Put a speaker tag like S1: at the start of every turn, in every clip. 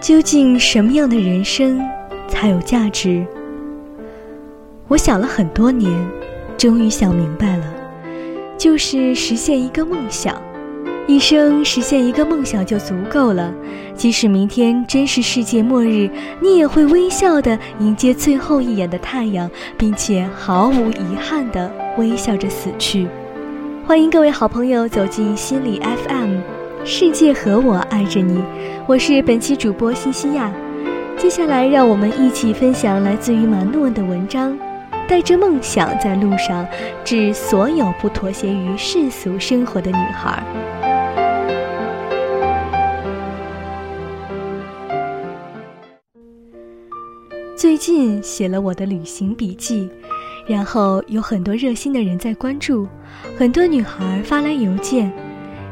S1: 究竟什么样的人生才有价值？我想了很多年，终于想明白了，就是实现一个梦想。一生实现一个梦想就足够了，即使明天真是世界末日，你也会微笑的迎接最后一眼的太阳，并且毫无遗憾的微笑着死去。欢迎各位好朋友走进心理 FM，世界和我爱着你，我是本期主播西西亚。接下来，让我们一起分享来自于马诺的文章，带着梦想在路上，致所有不妥协于世俗生活的女孩。最近写了我的旅行笔记，然后有很多热心的人在关注，很多女孩发来邮件，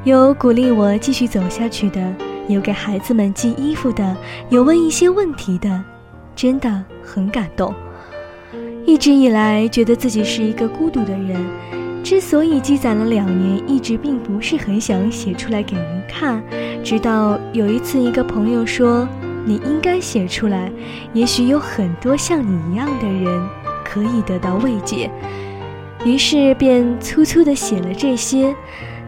S1: 有鼓励我继续走下去的，有给孩子们寄衣服的，有问一些问题的，真的很感动。一直以来觉得自己是一个孤独的人，之所以积攒了两年，一直并不是很想写出来给人看，直到有一次一个朋友说。你应该写出来，也许有很多像你一样的人可以得到慰藉。于是便粗粗的写了这些，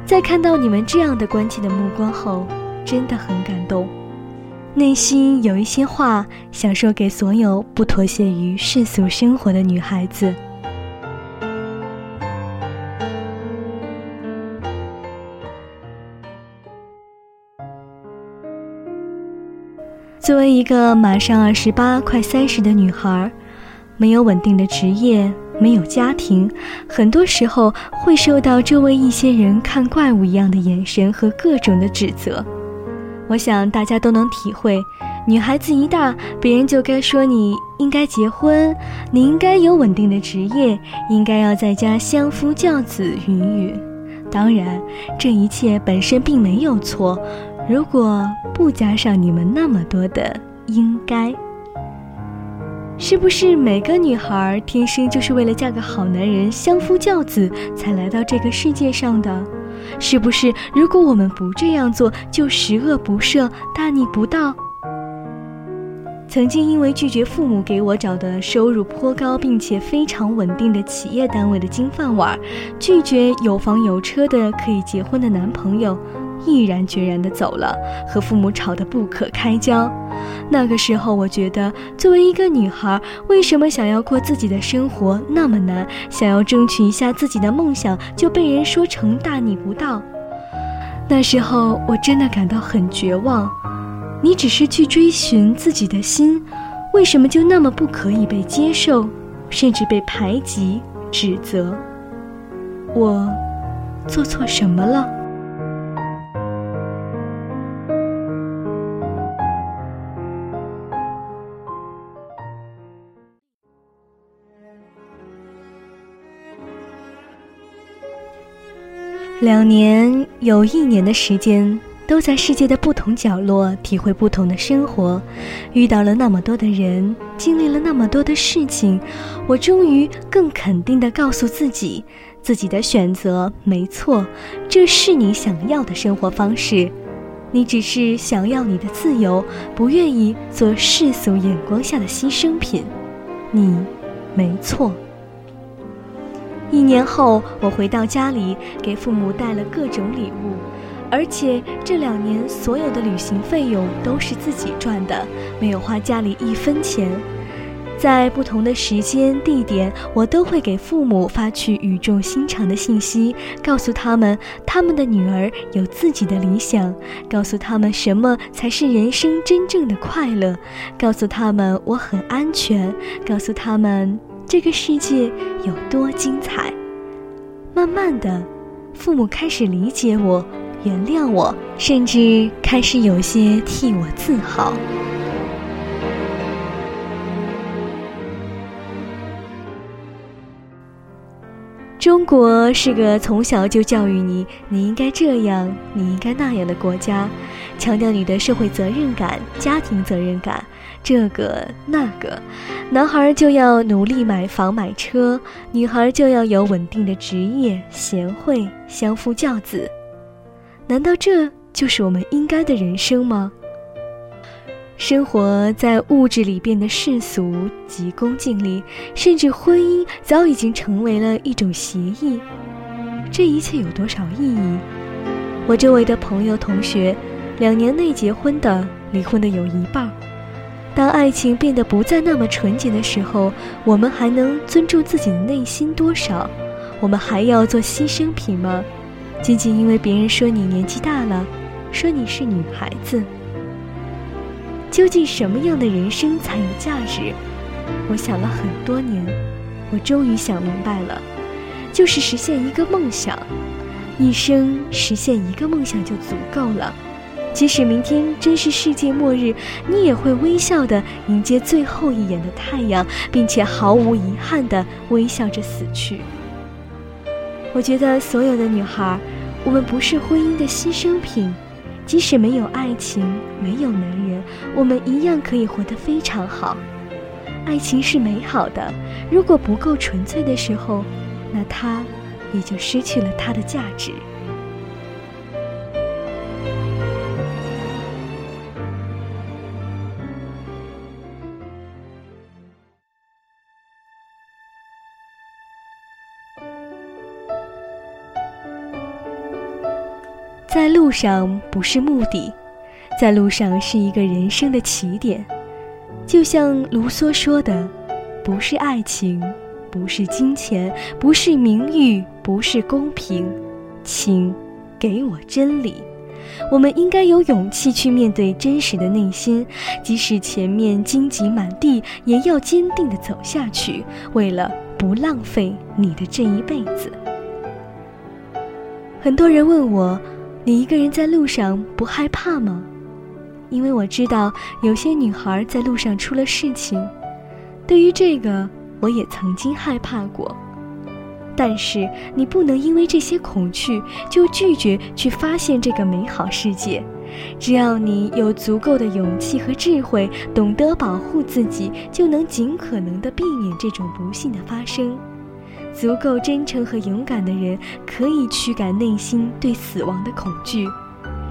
S1: 在看到你们这样的关切的目光后，真的很感动，内心有一些话想说给所有不妥协于世俗生活的女孩子。作为一个马上二十八、快三十的女孩，没有稳定的职业，没有家庭，很多时候会受到周围一些人看怪物一样的眼神和各种的指责。我想大家都能体会，女孩子一大，别人就该说你应该结婚，你应该有稳定的职业，应该要在家相夫教子，云云。当然，这一切本身并没有错。如果不加上你们那么多的应该，是不是每个女孩天生就是为了嫁个好男人、相夫教子才来到这个世界上的？是不是如果我们不这样做，就十恶不赦、大逆不道？曾经因为拒绝父母给我找的收入颇高并且非常稳定的企业单位的金饭碗，拒绝有房有车的可以结婚的男朋友。毅然决然地走了，和父母吵得不可开交。那个时候，我觉得作为一个女孩，为什么想要过自己的生活那么难？想要争取一下自己的梦想，就被人说成大逆不道。那时候，我真的感到很绝望。你只是去追寻自己的心，为什么就那么不可以被接受，甚至被排挤、指责？我做错什么了？两年有一年的时间，都在世界的不同角落体会不同的生活，遇到了那么多的人，经历了那么多的事情，我终于更肯定地告诉自己，自己的选择没错，这是你想要的生活方式，你只是想要你的自由，不愿意做世俗眼光下的牺牲品，你没错。一年后，我回到家里，给父母带了各种礼物，而且这两年所有的旅行费用都是自己赚的，没有花家里一分钱。在不同的时间地点，我都会给父母发去语重心长的信息，告诉他们他们的女儿有自己的理想，告诉他们什么才是人生真正的快乐，告诉他们我很安全，告诉他们。这个世界有多精彩？慢慢的，父母开始理解我、原谅我，甚至开始有些替我自豪。中国是个从小就教育你你应该这样、你应该那样的国家，强调你的社会责任感、家庭责任感。这个那个，男孩就要努力买房买车，女孩就要有稳定的职业，贤惠相夫教子。难道这就是我们应该的人生吗？生活在物质里变得世俗、急功近利，甚至婚姻早已经成为了一种协议。这一切有多少意义？我周围的朋友、同学，两年内结婚的、离婚的有一半。当爱情变得不再那么纯洁的时候，我们还能尊重自己的内心多少？我们还要做牺牲品吗？仅仅因为别人说你年纪大了，说你是女孩子。究竟什么样的人生才有价值？我想了很多年，我终于想明白了，就是实现一个梦想，一生实现一个梦想就足够了。即使明天真是世界末日，你也会微笑的迎接最后一眼的太阳，并且毫无遗憾的微笑着死去。我觉得所有的女孩，我们不是婚姻的牺牲品。即使没有爱情，没有男人，我们一样可以活得非常好。爱情是美好的，如果不够纯粹的时候，那它也就失去了它的价值。在路上不是目的，在路上是一个人生的起点。就像卢梭说的：“不是爱情，不是金钱，不是名誉，不是公平，请给我真理。”我们应该有勇气去面对真实的内心，即使前面荆棘满地，也要坚定地走下去，为了不浪费你的这一辈子。很多人问我。你一个人在路上不害怕吗？因为我知道有些女孩在路上出了事情。对于这个，我也曾经害怕过。但是你不能因为这些恐惧就拒绝去发现这个美好世界。只要你有足够的勇气和智慧，懂得保护自己，就能尽可能的避免这种不幸的发生。足够真诚和勇敢的人，可以驱赶内心对死亡的恐惧。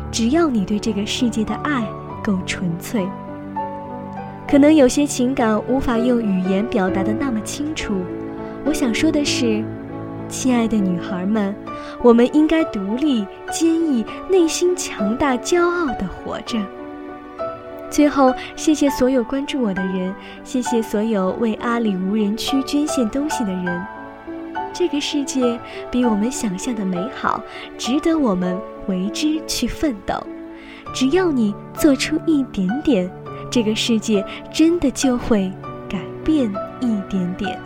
S1: 只要你对这个世界的爱够纯粹。可能有些情感无法用语言表达的那么清楚。我想说的是，亲爱的女孩们，我们应该独立、坚毅、内心强大、骄傲地活着。最后，谢谢所有关注我的人，谢谢所有为阿里无人区捐献东西的人。这个世界比我们想象的美好，值得我们为之去奋斗。只要你做出一点点，这个世界真的就会改变一点点。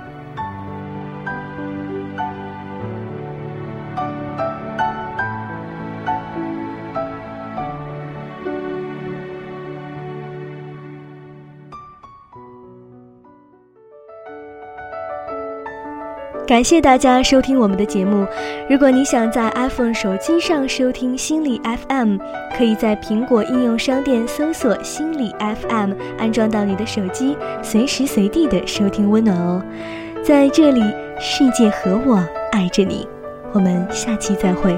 S1: 感谢大家收听我们的节目。如果你想在 iPhone 手机上收听心理 FM，可以在苹果应用商店搜索“心理 FM”，安装到你的手机，随时随地的收听温暖哦。在这里，世界和我爱着你。我们下期再会。